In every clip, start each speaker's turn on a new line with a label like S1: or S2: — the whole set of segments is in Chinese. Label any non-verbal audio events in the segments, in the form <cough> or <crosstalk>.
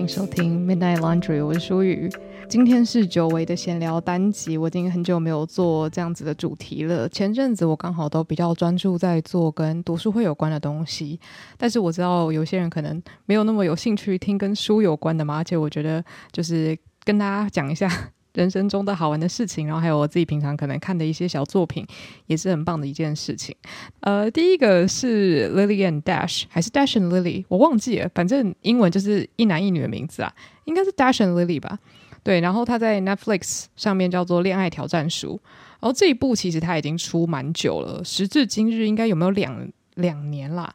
S1: 迎收听 Midnight Laundry，我是舒雨。今天是久违的闲聊单集，我已经很久没有做这样子的主题了。前阵子我刚好都比较专注在做跟读书会有关的东西，但是我知道有些人可能没有那么有兴趣听跟书有关的嘛，而且我觉得就是跟大家讲一下。人生中的好玩的事情，然后还有我自己平常可能看的一些小作品，也是很棒的一件事情。呃，第一个是 Lily and Dash，还是 Dash and Lily？我忘记了，反正英文就是一男一女的名字啊，应该是 Dash and Lily 吧？对，然后他在 Netflix 上面叫做《恋爱挑战书》，然后这一部其实他已经出蛮久了，时至今日应该有没有两两年啦？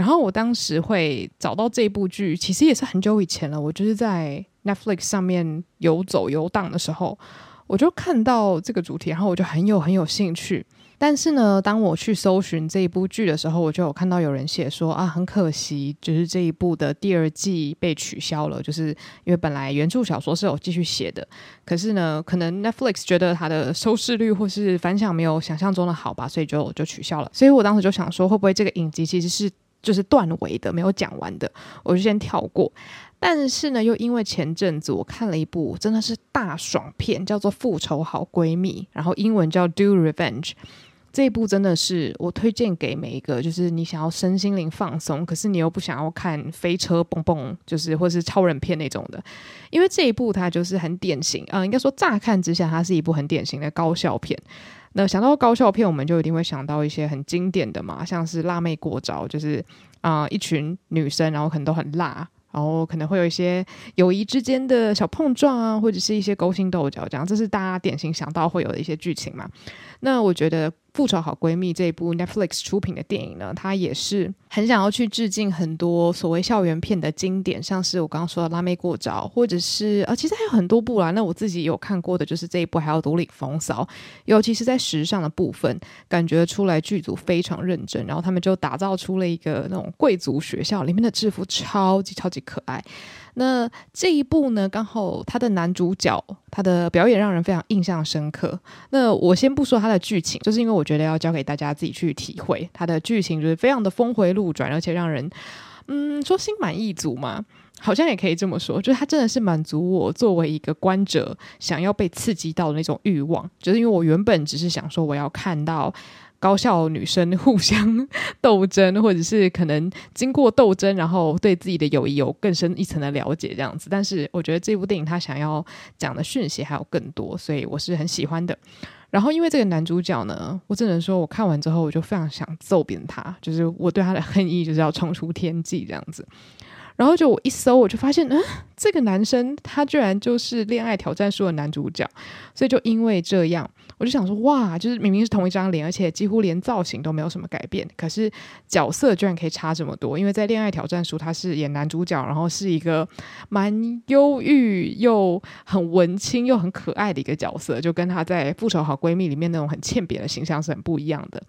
S1: 然后我当时会找到这部剧，其实也是很久以前了，我就是在。Netflix 上面游走游荡的时候，我就看到这个主题，然后我就很有很有兴趣。但是呢，当我去搜寻这一部剧的时候，我就有看到有人写说啊，很可惜，就是这一部的第二季被取消了，就是因为本来原著小说是有继续写的，可是呢，可能 Netflix 觉得它的收视率或是反响没有想象中的好吧，所以就就取消了。所以我当时就想说，会不会这个影集其实是就是断尾的，没有讲完的，我就先跳过。但是呢，又因为前阵子我看了一部真的是大爽片，叫做《复仇好闺蜜》，然后英文叫《Do Revenge》。这一部真的是我推荐给每一个，就是你想要身心灵放松，可是你又不想要看飞车蹦蹦，就是或是超人片那种的。因为这一部它就是很典型，呃，应该说乍看之下它是一部很典型的高校片。那想到高校片，我们就一定会想到一些很经典的嘛，像是辣妹过招，就是啊、一群女生，然后可能都很辣。然后可能会有一些友谊之间的小碰撞啊，或者是一些勾心斗角，这样，这是大家典型想到会有的一些剧情嘛。那我觉得。复仇好闺蜜这一部 Netflix 出品的电影呢，它也是很想要去致敬很多所谓校园片的经典，像是我刚刚说的《辣妹过招》，或者是呃，其实还有很多部啦。那我自己有看过的就是这一部，还有《独领风骚》，尤其是在时尚的部分，感觉出来剧组非常认真，然后他们就打造出了一个那种贵族学校里面的制服，超级超级可爱。那这一部呢，刚好他的男主角他的表演让人非常印象深刻。那我先不说他的剧情，就是因为我觉得要交给大家自己去体会。他的剧情就是非常的峰回路转，而且让人嗯说心满意足嘛，好像也可以这么说。就是他真的是满足我作为一个观者想要被刺激到的那种欲望。就是因为我原本只是想说我要看到。高校女生互相斗争，或者是可能经过斗争，然后对自己的友谊有更深一层的了解，这样子。但是我觉得这部电影他想要讲的讯息还有更多，所以我是很喜欢的。然后因为这个男主角呢，我只能说我看完之后我就非常想揍扁他，就是我对他的恨意就是要冲出天际这样子。然后就我一搜，我就发现，嗯，这个男生他居然就是《恋爱挑战书》的男主角，所以就因为这样，我就想说，哇，就是明明是同一张脸，而且几乎连造型都没有什么改变，可是角色居然可以差这么多。因为在《恋爱挑战书》，他是演男主角，然后是一个蛮忧郁又很文青又很可爱的一个角色，就跟他在《复仇好闺蜜》里面那种很欠扁的形象是很不一样的。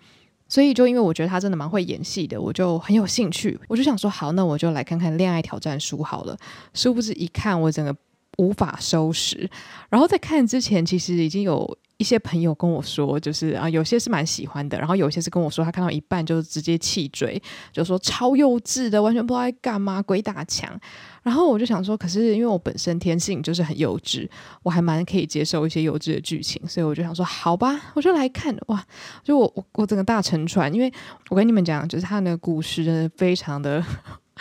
S1: 所以，就因为我觉得他真的蛮会演戏的，我就很有兴趣。我就想说，好，那我就来看看《恋爱挑战书》好了。殊不知一看，我整个无法收拾。然后在看之前，其实已经有一些朋友跟我说，就是啊，有些是蛮喜欢的，然后有些是跟我说，他看到一半就直接弃追，就说超幼稚的，完全不知道在干嘛，鬼打墙。然后我就想说，可是因为我本身天性就是很幼稚，我还蛮可以接受一些幼稚的剧情，所以我就想说，好吧，我就来看。哇，就我我我整个大沉船，因为我跟你们讲，就是他那个故事真的非常的。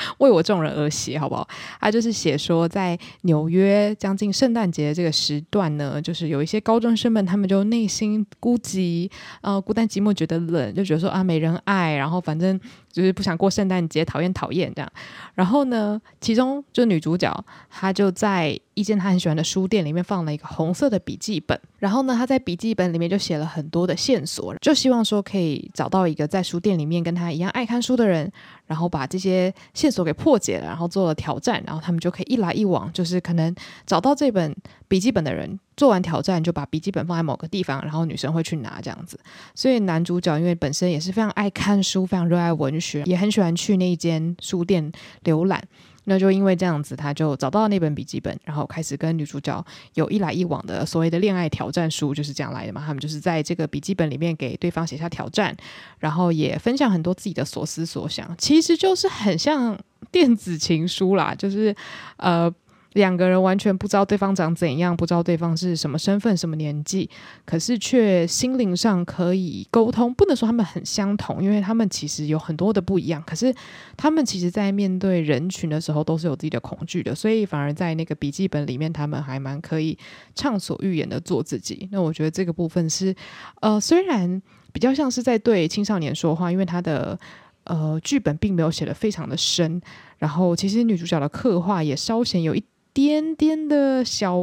S1: <laughs> 为我这种人而写，好不好？他就是写说，在纽约将近圣诞节这个时段呢，就是有一些高中生们，他们就内心孤寂，呃，孤单寂寞，觉得冷，就觉得说啊，没人爱，然后反正就是不想过圣诞节，讨厌讨厌这样。然后呢，其中就女主角，她就在一间她很喜欢的书店里面放了一个红色的笔记本，然后呢，她在笔记本里面就写了很多的线索，就希望说可以找到一个在书店里面跟她一样爱看书的人。然后把这些线索给破解了，然后做了挑战，然后他们就可以一来一往，就是可能找到这本笔记本的人，做完挑战就把笔记本放在某个地方，然后女生会去拿这样子。所以男主角因为本身也是非常爱看书，非常热爱文学，也很喜欢去那一间书店浏览。那就因为这样子，他就找到了那本笔记本，然后开始跟女主角有一来一往的所谓的恋爱挑战书，就是这样来的嘛。他们就是在这个笔记本里面给对方写下挑战，然后也分享很多自己的所思所想，其实就是很像电子情书啦，就是呃。两个人完全不知道对方长怎样，不知道对方是什么身份、什么年纪，可是却心灵上可以沟通。不能说他们很相同，因为他们其实有很多的不一样。可是他们其实，在面对人群的时候，都是有自己的恐惧的，所以反而在那个笔记本里面，他们还蛮可以畅所欲言的做自己。那我觉得这个部分是，呃，虽然比较像是在对青少年说话，因为他的呃剧本并没有写得非常的深，然后其实女主角的刻画也稍显有一。点点的小，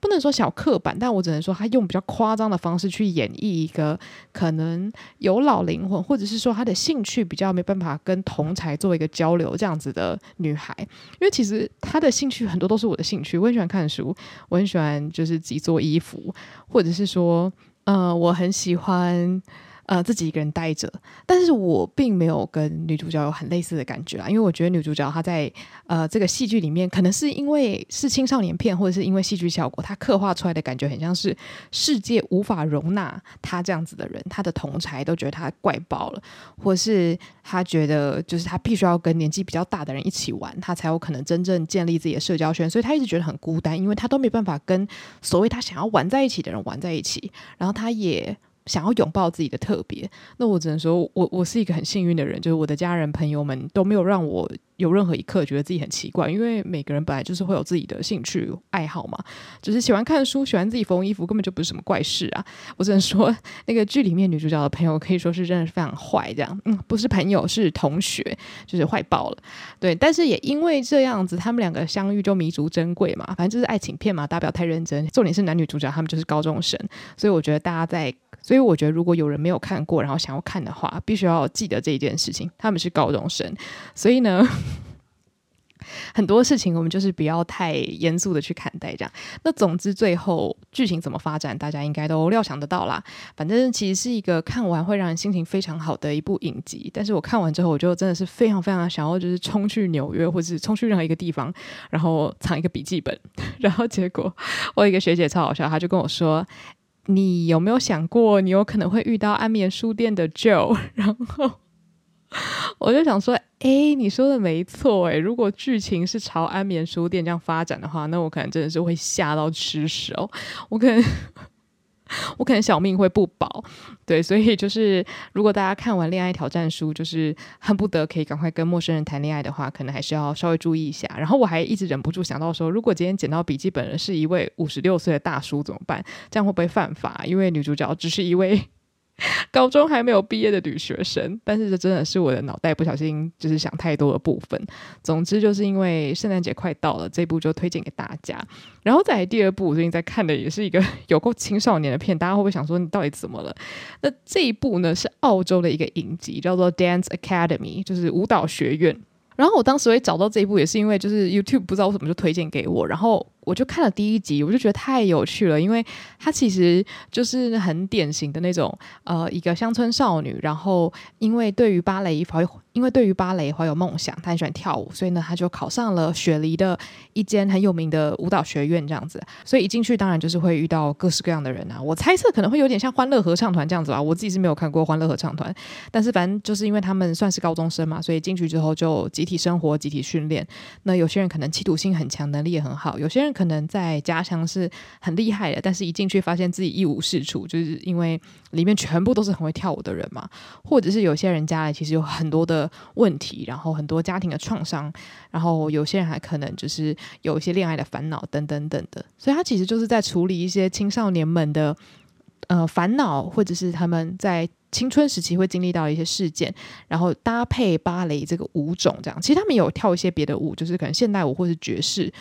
S1: 不能说小刻板，但我只能说他用比较夸张的方式去演绎一个可能有老灵魂，或者是说他的兴趣比较没办法跟同才做一个交流这样子的女孩。因为其实他的兴趣很多都是我的兴趣，我很喜欢看书，我很喜欢就是自己做衣服，或者是说，呃，我很喜欢。呃，自己一个人待着，但是我并没有跟女主角有很类似的感觉啊，因为我觉得女主角她在呃这个戏剧里面，可能是因为是青少年片，或者是因为戏剧效果，她刻画出来的感觉很像是世界无法容纳她这样子的人，她的同侪都觉得她怪爆了，或是她觉得就是她必须要跟年纪比较大的人一起玩，她才有可能真正建立自己的社交圈，所以她一直觉得很孤单，因为她都没办法跟所谓她想要玩在一起的人玩在一起，然后她也。想要拥抱自己的特别，那我只能说，我我是一个很幸运的人，就是我的家人朋友们都没有让我有任何一刻觉得自己很奇怪，因为每个人本来就是会有自己的兴趣爱好嘛，就是喜欢看书，喜欢自己缝衣服，根本就不是什么怪事啊。我只能说，那个剧里面女主角的朋友可以说是真的是非常坏，这样，嗯，不是朋友是同学，就是坏爆了。对，但是也因为这样子，他们两个相遇就弥足珍贵嘛，反正就是爱情片嘛，大家不要太认真。重点是男女主角他们就是高中生，所以我觉得大家在。所以我觉得，如果有人没有看过，然后想要看的话，必须要记得这一件事情。他们是高中生，所以呢，很多事情我们就是不要太严肃的去看待。这样，那总之最后剧情怎么发展，大家应该都料想得到啦。反正其实是一个看完会让人心情非常好的一部影集。但是我看完之后，我就真的是非常非常想要，就是冲去纽约，或是冲去任何一个地方，然后藏一个笔记本。<laughs> 然后结果我有一个学姐超好笑，她就跟我说。你有没有想过，你有可能会遇到安眠书店的 Joe？然后我就想说，哎，你说的没错，哎，如果剧情是朝安眠书店这样发展的话，那我可能真的是会吓到吃屎哦，我可能。我可能小命会不保，对，所以就是如果大家看完《恋爱挑战书》，就是恨不得可以赶快跟陌生人谈恋爱的话，可能还是要稍微注意一下。然后我还一直忍不住想到说，如果今天捡到笔记本的是一位五十六岁的大叔怎么办？这样会不会犯法？因为女主角只是一位。<laughs> 高中还没有毕业的女学生，但是这真的是我的脑袋不小心就是想太多的部分。总之就是因为圣诞节快到了，这部就推荐给大家。然后再来第二部，我最近在看的也是一个有够青少年的片，大家会不会想说你到底怎么了？那这一部呢是澳洲的一个影集，叫做 Dance Academy，就是舞蹈学院。然后我当时会找到这一部，也是因为就是 YouTube 不知道为什么就推荐给我，然后。我就看了第一集，我就觉得太有趣了，因为它其实就是很典型的那种呃一个乡村少女，然后因为对于芭蕾因为对于芭蕾怀有梦想，他很喜欢跳舞，所以呢，他就考上了雪梨的一间很有名的舞蹈学院这样子。所以一进去，当然就是会遇到各式各样的人啊。我猜测可能会有点像欢乐合唱团这样子吧。我自己是没有看过欢乐合唱团，但是反正就是因为他们算是高中生嘛，所以进去之后就集体生活、集体训练。那有些人可能企图心很强，能力也很好；有些人可能在家乡是很厉害的，但是一进去发现自己一无是处，就是因为里面全部都是很会跳舞的人嘛，或者是有些人家里其实有很多的问题，然后很多家庭的创伤，然后有些人还可能就是有一些恋爱的烦恼等等等的，所以他其实就是在处理一些青少年们的呃烦恼，或者是他们在青春时期会经历到一些事件，然后搭配芭蕾这个舞种这样，其实他们有跳一些别的舞，就是可能现代舞或是爵士。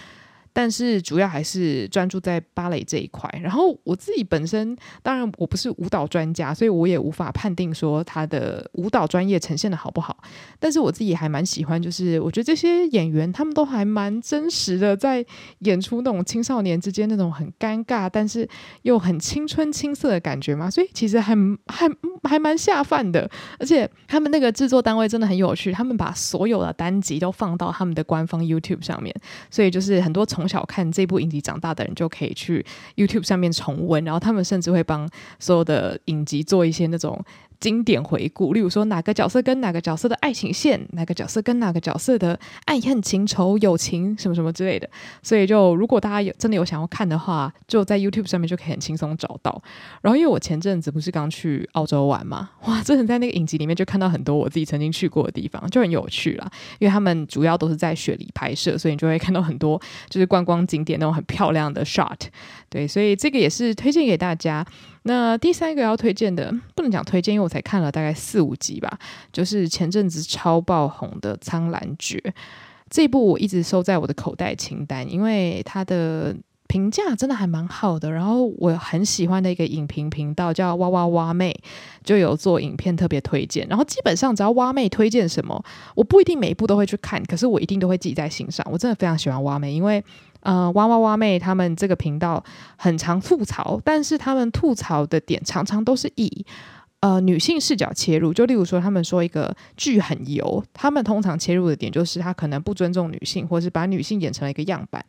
S1: 但是主要还是专注在芭蕾这一块。然后我自己本身，当然我不是舞蹈专家，所以我也无法判定说他的舞蹈专业呈现的好不好。但是我自己还蛮喜欢，就是我觉得这些演员他们都还蛮真实的，在演出那种青少年之间那种很尴尬，但是又很青春青涩的感觉嘛。所以其实还还还蛮下饭的。而且他们那个制作单位真的很有趣，他们把所有的单集都放到他们的官方 YouTube 上面，所以就是很多从从小看这部影集长大的人就可以去 YouTube 上面重温，然后他们甚至会帮所有的影集做一些那种经典回顾，例如说哪个角色跟哪个角色的爱情线，哪个角色跟哪个角色的爱恨情仇、友情什么什么之类的。所以就如果大家有真的有想要看的话，就在 YouTube 上面就可以很轻松找到。然后因为我前阵子不是刚去澳洲玩嘛，哇，真的在那个影集里面就看到很多我自己曾经去过的地方，就很有趣啦。因为他们主要都是在雪梨拍摄，所以你就会看到很多就是观光景点那种很漂亮的 shot。对，所以这个也是推荐给大家。那第三个要推荐的，不能讲推荐，因为我才看了大概四五集吧，就是前阵子超爆红的《苍兰诀》这一部，我一直收在我的口袋清单，因为它的评价真的还蛮好的。然后我很喜欢的一个影评频道叫哇哇哇妹，就有做影片特别推荐。然后基本上只要哇妹推荐什么，我不一定每一部都会去看，可是我一定都会记在心上。我真的非常喜欢哇妹，因为。呃，哇哇哇妹他们这个频道很常吐槽，但是他们吐槽的点常常都是以呃女性视角切入。就例如说，他们说一个剧很油，他们通常切入的点就是他可能不尊重女性，或是把女性演成了一个样板。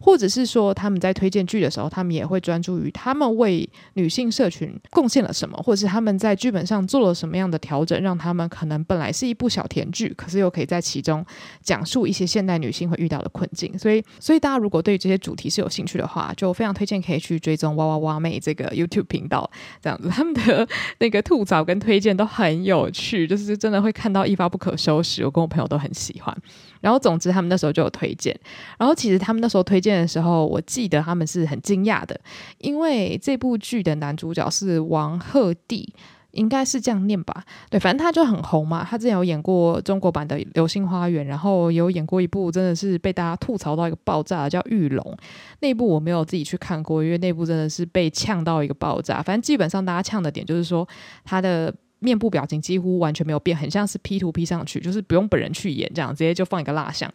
S1: 或者是说，他们在推荐剧的时候，他们也会专注于他们为女性社群贡献了什么，或者是他们在剧本上做了什么样的调整，让他们可能本来是一部小甜剧，可是又可以在其中讲述一些现代女性会遇到的困境。所以，所以大家如果对于这些主题是有兴趣的话，就非常推荐可以去追踪哇哇哇妹这个 YouTube 频道，这样子他们的那个吐槽跟推荐都很有趣，就是真的会看到一发不可收拾。我跟我朋友都很喜欢。然后，总之，他们那时候就有推荐。然后，其实他们那时候推荐的时候，我记得他们是很惊讶的，因为这部剧的男主角是王鹤棣，应该是这样念吧？对，反正他就很红嘛。他之前有演过中国版的《流星花园》，然后有演过一部真的是被大家吐槽到一个爆炸的，叫《玉龙》。那部我没有自己去看过，因为那部真的是被呛到一个爆炸。反正基本上大家呛的点就是说他的。面部表情几乎完全没有变，很像是 P 图 P 上去，就是不用本人去演，这样直接就放一个蜡像。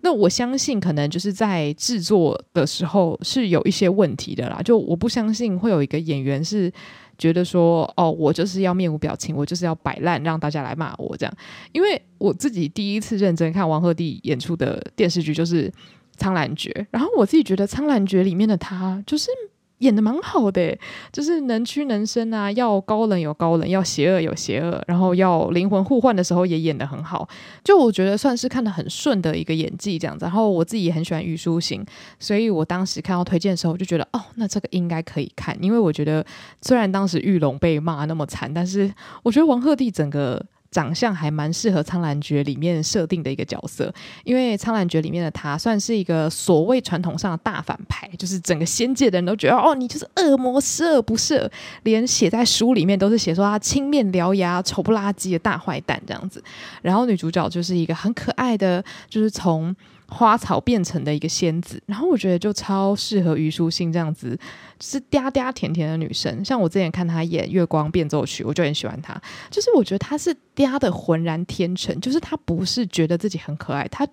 S1: 那我相信可能就是在制作的时候是有一些问题的啦。就我不相信会有一个演员是觉得说，哦，我就是要面无表情，我就是要摆烂，让大家来骂我这样。因为我自己第一次认真看王鹤棣演出的电视剧就是《苍兰诀》，然后我自己觉得《苍兰诀》里面的他就是。演的蛮好的，就是能屈能伸啊，要高冷有高冷，要邪恶有邪恶，然后要灵魂互换的时候也演得很好，就我觉得算是看得很顺的一个演技这样子。然后我自己也很喜欢虞书欣，所以我当时看到推荐的时候，就觉得哦，那这个应该可以看，因为我觉得虽然当时玉龙被骂那么惨，但是我觉得王鹤棣整个。长相还蛮适合《苍兰诀》里面设定的一个角色，因为《苍兰诀》里面的他算是一个所谓传统上的大反派，就是整个仙界的人都觉得哦，你就是恶魔，十恶不赦，连写在书里面都是写说他青面獠牙、丑不拉几的大坏蛋这样子。然后女主角就是一个很可爱的，就是从。花草变成的一个仙子，然后我觉得就超适合虞书欣这样子，就是嗲嗲甜甜的女生。像我之前看她演《月光变奏曲》，我就很喜欢她，就是我觉得她是嗲的浑然天成，就是她不是觉得自己很可爱，她。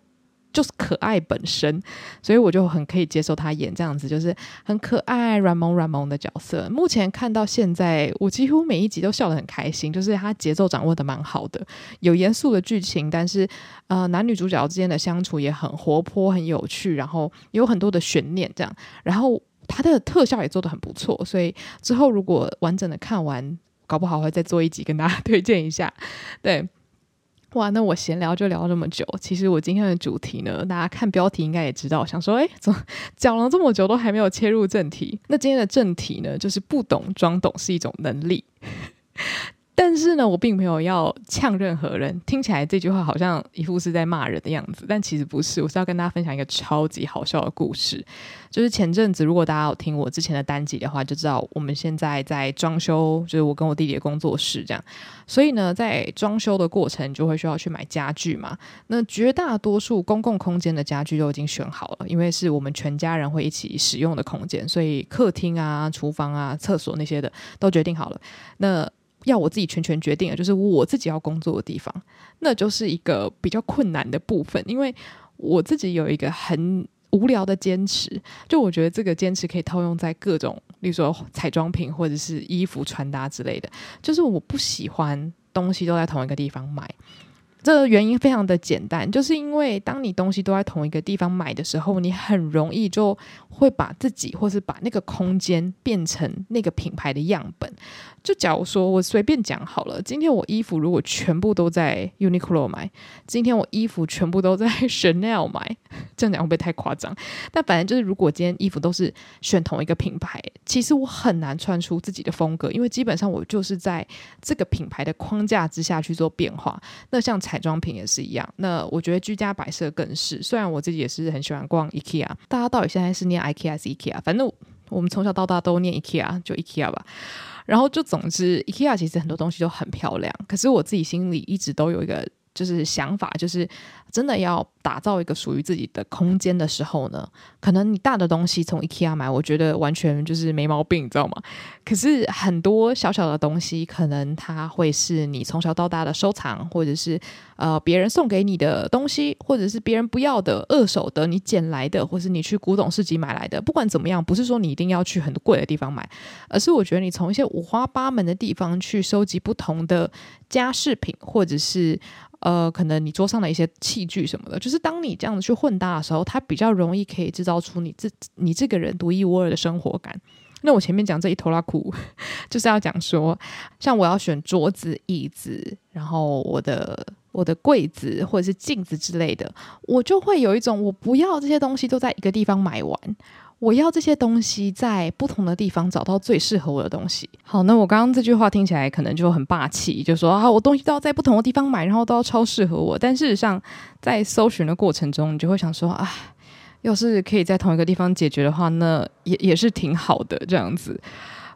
S1: 就是可爱本身，所以我就很可以接受他演这样子，就是很可爱、软萌软萌的角色。目前看到现在，我几乎每一集都笑得很开心，就是他节奏掌握得蛮好的，有严肃的剧情，但是呃男女主角之间的相处也很活泼、很有趣，然后有很多的悬念这样，然后他的特效也做得很不错，所以之后如果完整的看完，搞不好会再做一集跟大家推荐一下，对。哇，那我闲聊就聊这么久。其实我今天的主题呢，大家看标题应该也知道，想说，哎，怎么讲了这么久都还没有切入正题？那今天的正题呢，就是不懂装懂是一种能力。但是呢，我并没有要呛任何人。听起来这句话好像一副是在骂人的样子，但其实不是。我是要跟大家分享一个超级好笑的故事。就是前阵子，如果大家有听我之前的单集的话，就知道我们现在在装修，就是我跟我弟弟的工作室这样。所以呢，在装修的过程就会需要去买家具嘛。那绝大多数公共空间的家具都已经选好了，因为是我们全家人会一起使用的空间，所以客厅啊、厨房啊、厕所那些的都决定好了。那要我自己全权决定的，就是我自己要工作的地方，那就是一个比较困难的部分。因为我自己有一个很无聊的坚持，就我觉得这个坚持可以套用在各种，例如说彩妆品或者是衣服穿搭之类的。就是我不喜欢东西都在同一个地方买。这个原因非常的简单，就是因为当你东西都在同一个地方买的时候，你很容易就会把自己或是把那个空间变成那个品牌的样本。就假如说我随便讲好了，今天我衣服如果全部都在 Uniqlo 买，今天我衣服全部都在 <laughs> Chanel 买，这样讲会不会太夸张？但反正就是，如果今天衣服都是选同一个品牌，其实我很难穿出自己的风格，因为基本上我就是在这个品牌的框架之下去做变化。那像彩妆品也是一样，那我觉得居家摆设更是。虽然我自己也是很喜欢逛 IKEA，大家到底现在是念 IKEA 还是 IKEA？反正我们从小到大都念 IKEA，就 IKEA 吧。然后就总之，IKEA 其实很多东西都很漂亮，可是我自己心里一直都有一个就是想法，就是真的要。打造一个属于自己的空间的时候呢，可能你大的东西从 IKEA 买，我觉得完全就是没毛病，你知道吗？可是很多小小的东西，可能它会是你从小到大的收藏，或者是呃别人送给你的东西，或者是别人不要的二手的，你捡来的，或是你去古董市集买来的。不管怎么样，不是说你一定要去很贵的地方买，而是我觉得你从一些五花八门的地方去收集不同的家饰品，或者是呃可能你桌上的一些器具什么的，就是当你这样子去混搭的时候，它比较容易可以制造出你这你这个人独一无二的生活感。那我前面讲这一头拉库，<laughs> 就是要讲说，像我要选桌子、椅子，然后我的我的柜子或者是镜子之类的，我就会有一种我不要这些东西都在一个地方买完。我要这些东西在不同的地方找到最适合我的东西。好，那我刚刚这句话听起来可能就很霸气，就说啊，我东西都要在不同的地方买，然后都要超适合我。但事实上，在搜寻的过程中，你就会想说啊，要是可以在同一个地方解决的话，那也也是挺好的这样子。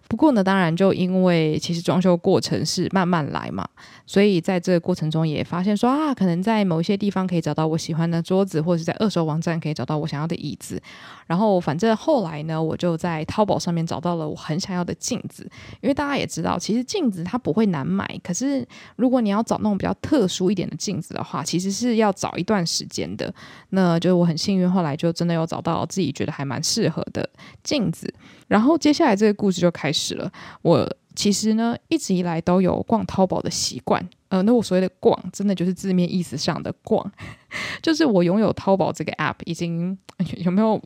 S1: 不过呢，当然就因为其实装修过程是慢慢来嘛，所以在这个过程中也发现说啊，可能在某一些地方可以找到我喜欢的桌子，或者是在二手网站可以找到我想要的椅子。然后反正后来呢，我就在淘宝上面找到了我很想要的镜子。因为大家也知道，其实镜子它不会难买，可是如果你要找那种比较特殊一点的镜子的话，其实是要找一段时间的。那就我很幸运，后来就真的有找到自己觉得还蛮适合的镜子。然后接下来这个故事就开始了。我其实呢一直以来都有逛淘宝的习惯，呃，那我所谓的逛，真的就是字面意思上的逛，<laughs> 就是我拥有淘宝这个 app 已经 <laughs> 有没有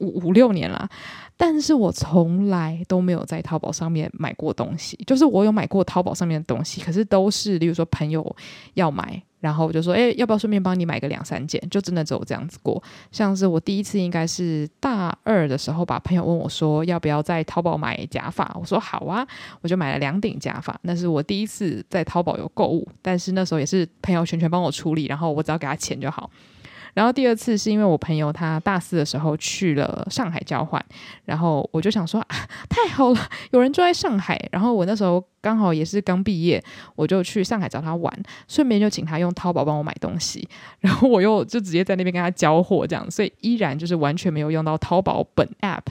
S1: 五五六年了，但是我从来都没有在淘宝上面买过东西。就是我有买过淘宝上面的东西，可是都是例如说朋友要买。然后我就说，哎，要不要顺便帮你买个两三件？就真的只有这样子过。像是我第一次应该是大二的时候吧，朋友问我说，要不要在淘宝买假发？我说好啊，我就买了两顶假发。那是我第一次在淘宝有购物，但是那时候也是朋友全权帮我处理，然后我只要给他钱就好。然后第二次是因为我朋友他大四的时候去了上海交换，然后我就想说啊，太好了，有人住在上海。然后我那时候刚好也是刚毕业，我就去上海找他玩，顺便就请他用淘宝帮我买东西。<laughs> 然后我又就直接在那边跟他交货，这样，所以依然就是完全没有用到淘宝本 app。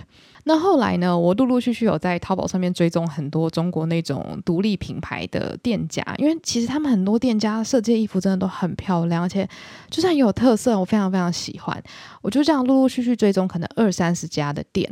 S1: 那后来呢，我陆陆续续有在淘宝上面追踪很多中国那种独立品牌的店家，因为其实他们很多店家设计的衣服真的都很漂亮，而且就算有特色，我非常非常喜欢。我就这样陆陆续续追踪可能二三十家的店。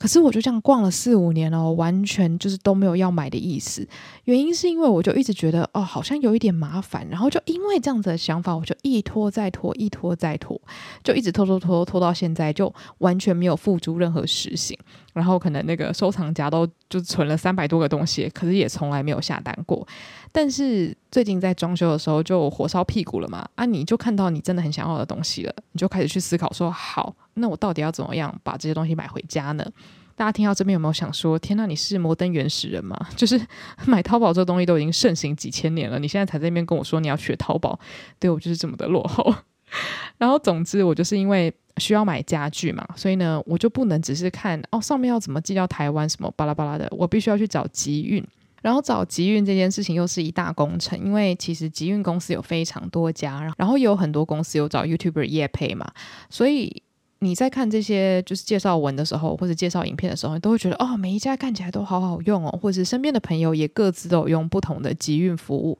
S1: 可是我就这样逛了四五年了，完全就是都没有要买的意思。原因是因为我就一直觉得哦，好像有一点麻烦，然后就因为这样子的想法，我就一拖再拖，一拖再拖，就一直拖拖拖拖到现在，就完全没有付诸任何实行。然后可能那个收藏夹都就存了三百多个东西，可是也从来没有下单过。但是最近在装修的时候就火烧屁股了嘛，啊，你就看到你真的很想要的东西了，你就开始去思考说好。那我到底要怎么样把这些东西买回家呢？大家听到这边有没有想说：天哪，你是摩登原始人吗？<laughs> 就是 <laughs> 买淘宝这个东西都已经盛行几千年了，你现在才在那边跟我说你要学淘宝，对，我就是这么的落后。<laughs> 然后总之，我就是因为需要买家具嘛，所以呢，我就不能只是看哦上面要怎么寄到台湾什么巴拉巴拉的，我必须要去找集运。然后找集运这件事情又是一大工程，因为其实集运公司有非常多家，然后也有很多公司有找 YouTuber 业配嘛，所以。你在看这些就是介绍文的时候，或者介绍影片的时候，你都会觉得哦，每一家看起来都好好用哦，或者是身边的朋友也各自都有用不同的集运服务，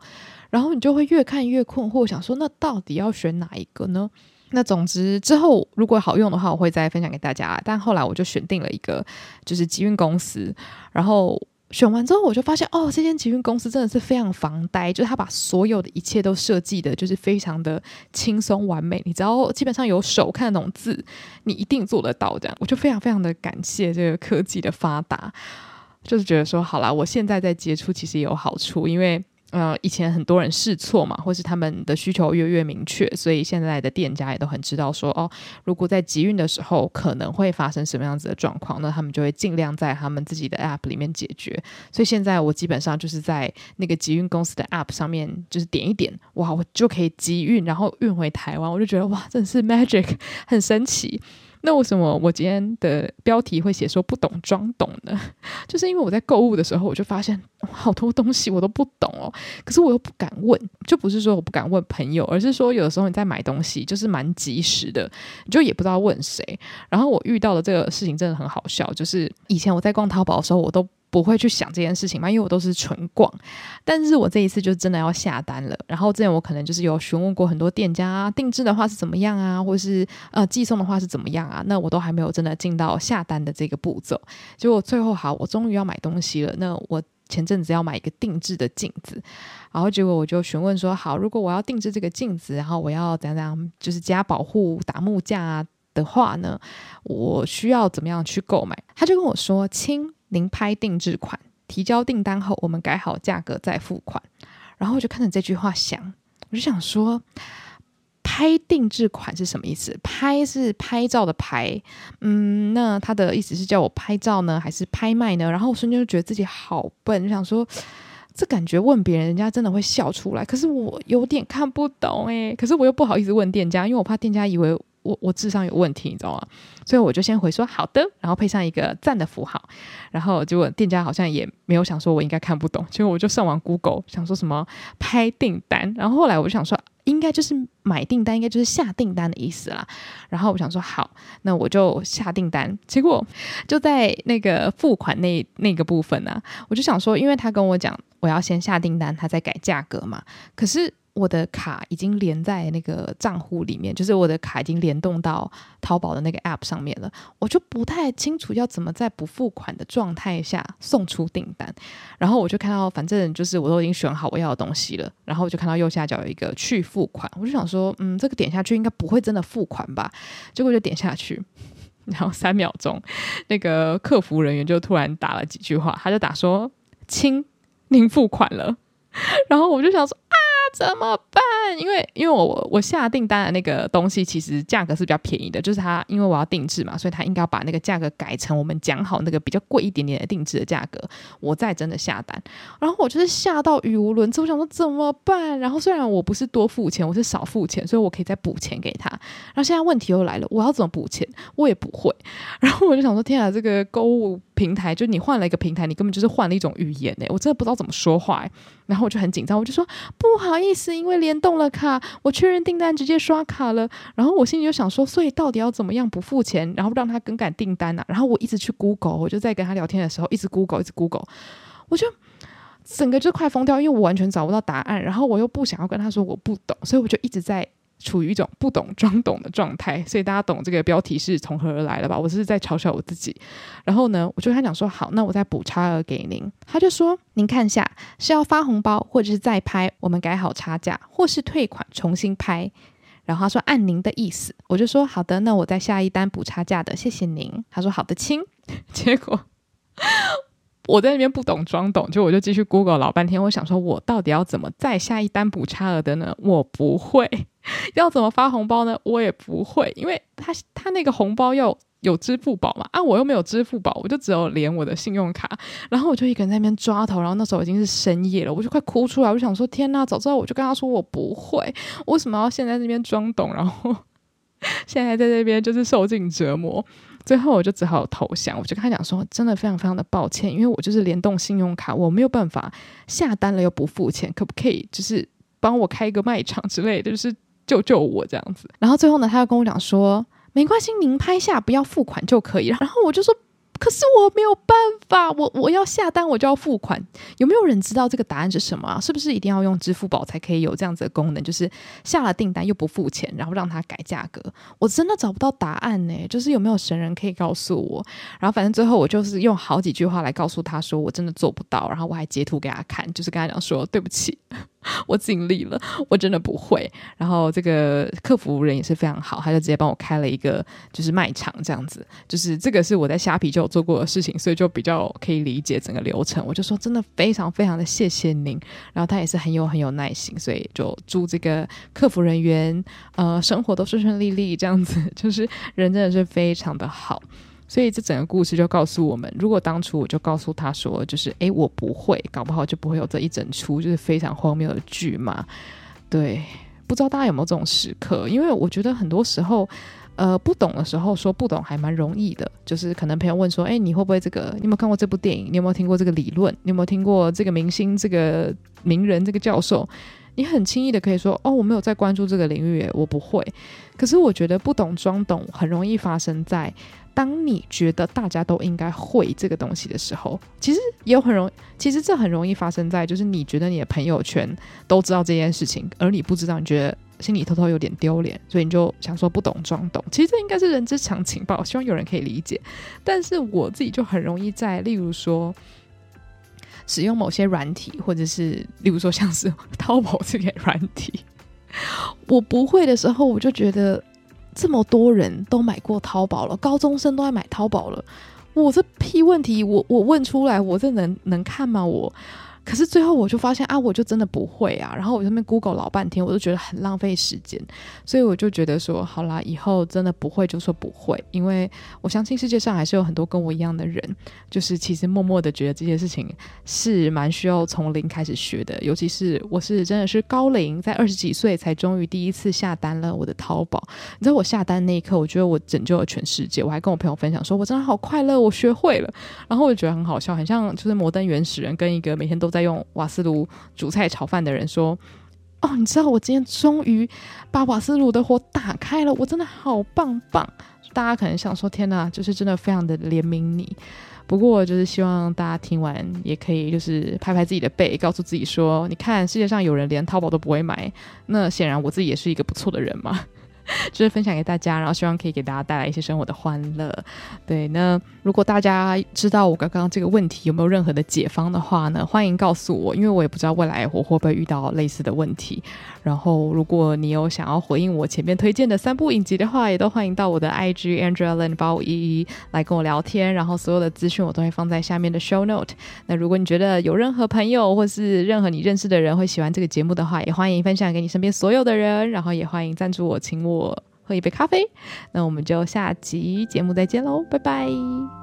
S1: 然后你就会越看越困惑，想说那到底要选哪一个呢？那总之之后如果好用的话，我会再分享给大家。但后来我就选定了一个就是集运公司，然后选完之后，我就发现哦，这间集运公司真的是非常防呆，就是他把所有的一切都设计的，就是非常的轻松完美。你只要基本上有手看得懂字，你一定做得到这样。我就非常非常的感谢这个科技的发达，就是觉得说，好啦，我现在在接触其实也有好处，因为。呃，以前很多人试错嘛，或是他们的需求越越明确，所以现在的店家也都很知道说，哦，如果在集运的时候可能会发生什么样子的状况，那他们就会尽量在他们自己的 App 里面解决。所以现在我基本上就是在那个集运公司的 App 上面，就是点一点，哇，我就可以集运，然后运回台湾，我就觉得哇，真是 magic，很神奇。那为什么我今天的标题会写说不懂装懂呢？<laughs> 就是因为我在购物的时候，我就发现好多东西我都不懂哦，可是我又不敢问，就不是说我不敢问朋友，而是说有的时候你在买东西就是蛮及时的，你就也不知道问谁。然后我遇到的这个事情真的很好笑，就是以前我在逛淘宝的时候，我都。不会去想这件事情嘛，因为我都是纯逛。但是我这一次就真的要下单了。然后之前我可能就是有询问过很多店家啊，定制的话是怎么样啊，或是呃寄送的话是怎么样啊，那我都还没有真的进到下单的这个步骤。结果最后好，我终于要买东西了。那我前阵子要买一个定制的镜子，然后结果我就询问说，好，如果我要定制这个镜子，然后我要怎样怎样，就是加保护、打木架的话呢，我需要怎么样去购买？他就跟我说，亲。您拍定制款，提交订单后，我们改好价格再付款。然后我就看着这句话想，我就想说，拍定制款是什么意思？拍是拍照的拍，嗯，那他的意思是叫我拍照呢，还是拍卖呢？然后我瞬间就觉得自己好笨，就想说，这感觉问别人，人家真的会笑出来。可是我有点看不懂诶，可是我又不好意思问店家，因为我怕店家以为。我我智商有问题，你知道吗？所以我就先回说好的，然后配上一个赞的符号，然后结果店家好像也没有想说我应该看不懂，结果我就上网 Google 想说什么拍订单，然后后来我就想说应该就是买订单，应该就是下订单的意思啦。然后我想说好，那我就下订单。结果就在那个付款那那个部分呢、啊，我就想说，因为他跟我讲我要先下订单，他再改价格嘛，可是。我的卡已经连在那个账户里面，就是我的卡已经联动到淘宝的那个 App 上面了。我就不太清楚要怎么在不付款的状态下送出订单。然后我就看到，反正就是我都已经选好我要的东西了。然后我就看到右下角有一个去付款，我就想说，嗯，这个点下去应该不会真的付款吧？结果就点下去，<laughs> 然后三秒钟，那个客服人员就突然打了几句话，他就打说：“亲，您付款了。”然后我就想说啊。怎么办？因为因为我我下订单的那个东西其实价格是比较便宜的，就是他因为我要定制嘛，所以他应该要把那个价格改成我们讲好那个比较贵一点点的定制的价格，我再真的下单。然后我就是吓到语无伦次，我想说怎么办？然后虽然我不是多付钱，我是少付钱，所以我可以再补钱给他。然后现在问题又来了，我要怎么补钱？我也不会。<laughs> 然后我就想说，天啊，这个购物平台，就你换了一个平台，你根本就是换了一种语言哎，我真的不知道怎么说话哎。然后我就很紧张，我就说不好意思，因为联动了卡，我确认订单直接刷卡了。然后我心里就想说，所以到底要怎么样不付钱，然后让他更改订单呢、然后我一直去 Google，我就在跟他聊天的时候一直 Google，一直 Google，我就整个就快疯掉，因为我完全找不到答案。然后我又不想要跟他说我不懂，所以我就一直在。处于一种不懂装懂的状态，所以大家懂这个标题是从何而来的吧？我是在嘲笑我自己。然后呢，我就跟他讲说：“好，那我再补差额给您。”他就说：“您看一下是要发红包，或者是再拍，我们改好差价，或是退款重新拍。”然后他说：“按您的意思。”我就说：“好的，那我再下一单补差价的，谢谢您。”他说：“好的，亲。<laughs> ”结果。我在那边不懂装懂，就我就继续 Google 老半天。我想说，我到底要怎么再下一单补差额的呢？我不会。<laughs> 要怎么发红包呢？我也不会，因为他他那个红包要有支付宝嘛，啊，我又没有支付宝，我就只有连我的信用卡。然后我就一个人在那边抓头，然后那时候已经是深夜了，我就快哭出来。我就想说，天呐，早知道我就跟他说我不会，为什么要现在那边装懂，然后 <laughs> 现在在这边就是受尽折磨。最后我就只好投降，我就跟他讲说，真的非常非常的抱歉，因为我就是联动信用卡，我没有办法下单了又不付钱，可不可以就是帮我开一个卖场之类的，就是救救我这样子。然后最后呢，他又跟我讲说，没关系，您拍下不要付款就可以了。然后我就说，可是我没有办法，我我要下单我就要付款。有没有人知道这个答案是什么啊？是不是一定要用支付宝才可以有这样子的功能？就是下了订单又不付钱，然后让他改价格？我真的找不到答案呢。就是有没有神人可以告诉我？然后反正最后我就是用好几句话来告诉他说我真的做不到，然后我还截图给他看，就是跟他讲说对不起。<laughs> 我尽力了，我真的不会。然后这个客服人也是非常好，他就直接帮我开了一个就是卖场这样子，就是这个是我在虾皮就有做过的事情，所以就比较可以理解整个流程。我就说真的非常非常的谢谢您。然后他也是很有很有耐心，所以就祝这个客服人员呃生活都顺顺利利这样子，<laughs> 就是人真的是非常的好。所以这整个故事就告诉我们，如果当初我就告诉他说，就是诶，我不会，搞不好就不会有这一整出就是非常荒谬的剧嘛。对，不知道大家有没有这种时刻？因为我觉得很多时候，呃，不懂的时候说不懂还蛮容易的。就是可能朋友问说，诶，你会不会这个？你有没有看过这部电影？你有没有听过这个理论？你有没有听过这个明星、这个名人、这个教授？你很轻易的可以说，哦，我没有在关注这个领域，我不会。可是我觉得不懂装懂很容易发生在。当你觉得大家都应该会这个东西的时候，其实也很容，其实这很容易发生在就是你觉得你的朋友圈都知道这件事情，而你不知道，你觉得心里偷偷有点丢脸，所以你就想说不懂装懂。其实这应该是人之常情吧，我希望有人可以理解。但是我自己就很容易在，例如说使用某些软体，或者是例如说像是淘宝这个软体，<laughs> 我不会的时候，我就觉得。这么多人都买过淘宝了，高中生都爱买淘宝了，我这屁问题，我我问出来，我这能能看吗？我。可是最后我就发现啊，我就真的不会啊，然后我在那边 Google 老半天，我就觉得很浪费时间，所以我就觉得说，好啦，以后真的不会就说不会，因为我相信世界上还是有很多跟我一样的人，就是其实默默的觉得这些事情是蛮需要从零开始学的，尤其是我是真的是高龄，在二十几岁才终于第一次下单了我的淘宝，你知道我下单那一刻，我觉得我拯救了全世界，我还跟我朋友分享说，我真的好快乐，我学会了，然后我就觉得很好笑，很像就是摩登原始人跟一个每天都在用瓦斯炉煮菜炒饭的人说：“哦，你知道我今天终于把瓦斯炉的火打开了，我真的好棒棒！”大家可能想说：“天哪，就是真的非常的怜悯你。”不过，就是希望大家听完也可以就是拍拍自己的背，告诉自己说：“你看，世界上有人连淘宝都不会买，那显然我自己也是一个不错的人嘛。” <laughs> 就是分享给大家，然后希望可以给大家带来一些生活的欢乐。对，那如果大家知道我刚刚这个问题有没有任何的解方的话呢，欢迎告诉我，因为我也不知道未来我会不会遇到类似的问题。然后，如果你有想要回应我前面推荐的三部影集的话，也都欢迎到我的 IG Andrea Lin 八五一一来跟我聊天。然后，所有的资讯我都会放在下面的 Show Note。那如果你觉得有任何朋友或是任何你认识的人会喜欢这个节目的话，也欢迎分享给你身边所有的人。然后，也欢迎赞助我，请我。喝一杯咖啡，那我们就下集节目再见喽，拜拜。